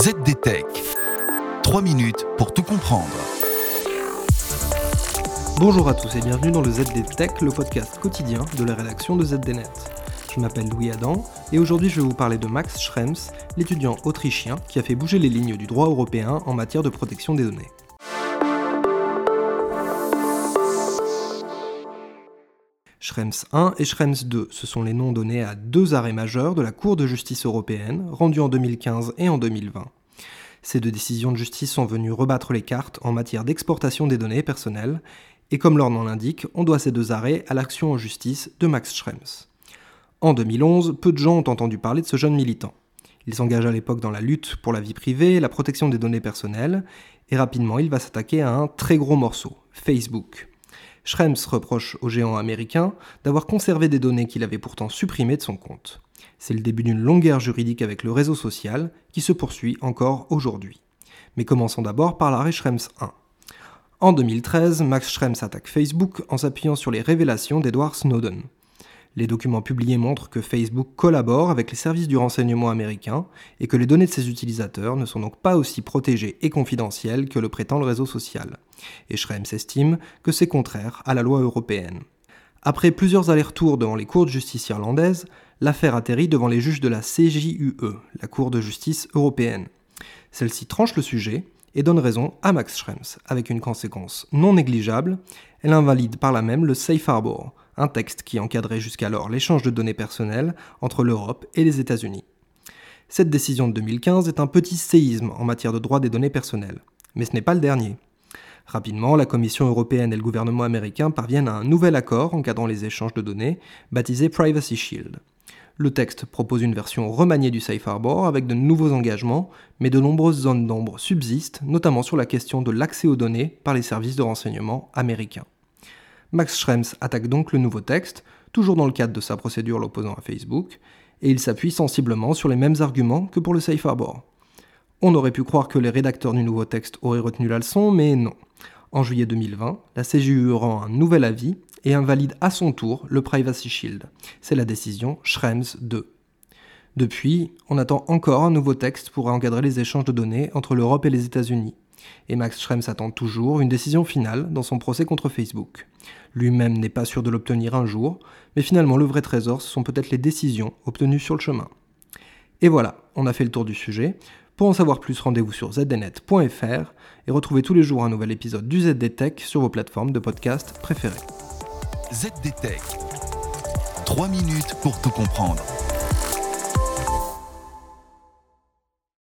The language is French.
ZDTech. 3 minutes pour tout comprendre. Bonjour à tous et bienvenue dans le ZDTech, le podcast quotidien de la rédaction de ZDNet. Je m'appelle Louis Adam et aujourd'hui je vais vous parler de Max Schrems, l'étudiant autrichien qui a fait bouger les lignes du droit européen en matière de protection des données. Schrems 1 et Schrems 2, ce sont les noms donnés à deux arrêts majeurs de la Cour de justice européenne, rendus en 2015 et en 2020. Ces deux décisions de justice sont venues rebattre les cartes en matière d'exportation des données personnelles, et comme leur nom l'indique, on doit ces deux arrêts à l'action en justice de Max Schrems. En 2011, peu de gens ont entendu parler de ce jeune militant. Il s'engage à l'époque dans la lutte pour la vie privée la protection des données personnelles, et rapidement il va s'attaquer à un très gros morceau, Facebook. Schrems reproche au géant américain d'avoir conservé des données qu'il avait pourtant supprimées de son compte. C'est le début d'une longue guerre juridique avec le réseau social qui se poursuit encore aujourd'hui. Mais commençons d'abord par l'arrêt Schrems 1. En 2013, Max Schrems attaque Facebook en s'appuyant sur les révélations d'Edward Snowden. Les documents publiés montrent que Facebook collabore avec les services du renseignement américain et que les données de ses utilisateurs ne sont donc pas aussi protégées et confidentielles que le prétend le réseau social. Et Schrems estime que c'est contraire à la loi européenne. Après plusieurs allers-retours devant les cours de justice irlandaises, l'affaire atterrit devant les juges de la CJUE, la Cour de justice européenne. Celle-ci tranche le sujet et donne raison à Max Schrems, avec une conséquence non négligeable, elle invalide par là même le Safe Harbor, un texte qui encadrait jusqu'alors l'échange de données personnelles entre l'Europe et les États-Unis. Cette décision de 2015 est un petit séisme en matière de droit des données personnelles, mais ce n'est pas le dernier. Rapidement, la Commission européenne et le gouvernement américain parviennent à un nouvel accord encadrant les échanges de données, baptisé Privacy Shield. Le texte propose une version remaniée du Safe Harbor avec de nouveaux engagements, mais de nombreuses zones d'ombre subsistent, notamment sur la question de l'accès aux données par les services de renseignement américains. Max Schrems attaque donc le nouveau texte, toujours dans le cadre de sa procédure l'opposant à Facebook, et il s'appuie sensiblement sur les mêmes arguments que pour le Safe Harbor. On aurait pu croire que les rédacteurs du nouveau texte auraient retenu la leçon, mais non. En juillet 2020, la CJU rend un nouvel avis et invalide à son tour le Privacy Shield. C'est la décision Schrems 2. Depuis, on attend encore un nouveau texte pour encadrer les échanges de données entre l'Europe et les États-Unis et Max Schrems attend toujours une décision finale dans son procès contre Facebook. Lui-même n'est pas sûr de l'obtenir un jour, mais finalement le vrai trésor, ce sont peut-être les décisions obtenues sur le chemin. Et voilà, on a fait le tour du sujet. Pour en savoir plus, rendez-vous sur zdnet.fr et retrouvez tous les jours un nouvel épisode du ZDTech sur vos plateformes de podcast préférées. ZDTech. 3 minutes pour tout comprendre.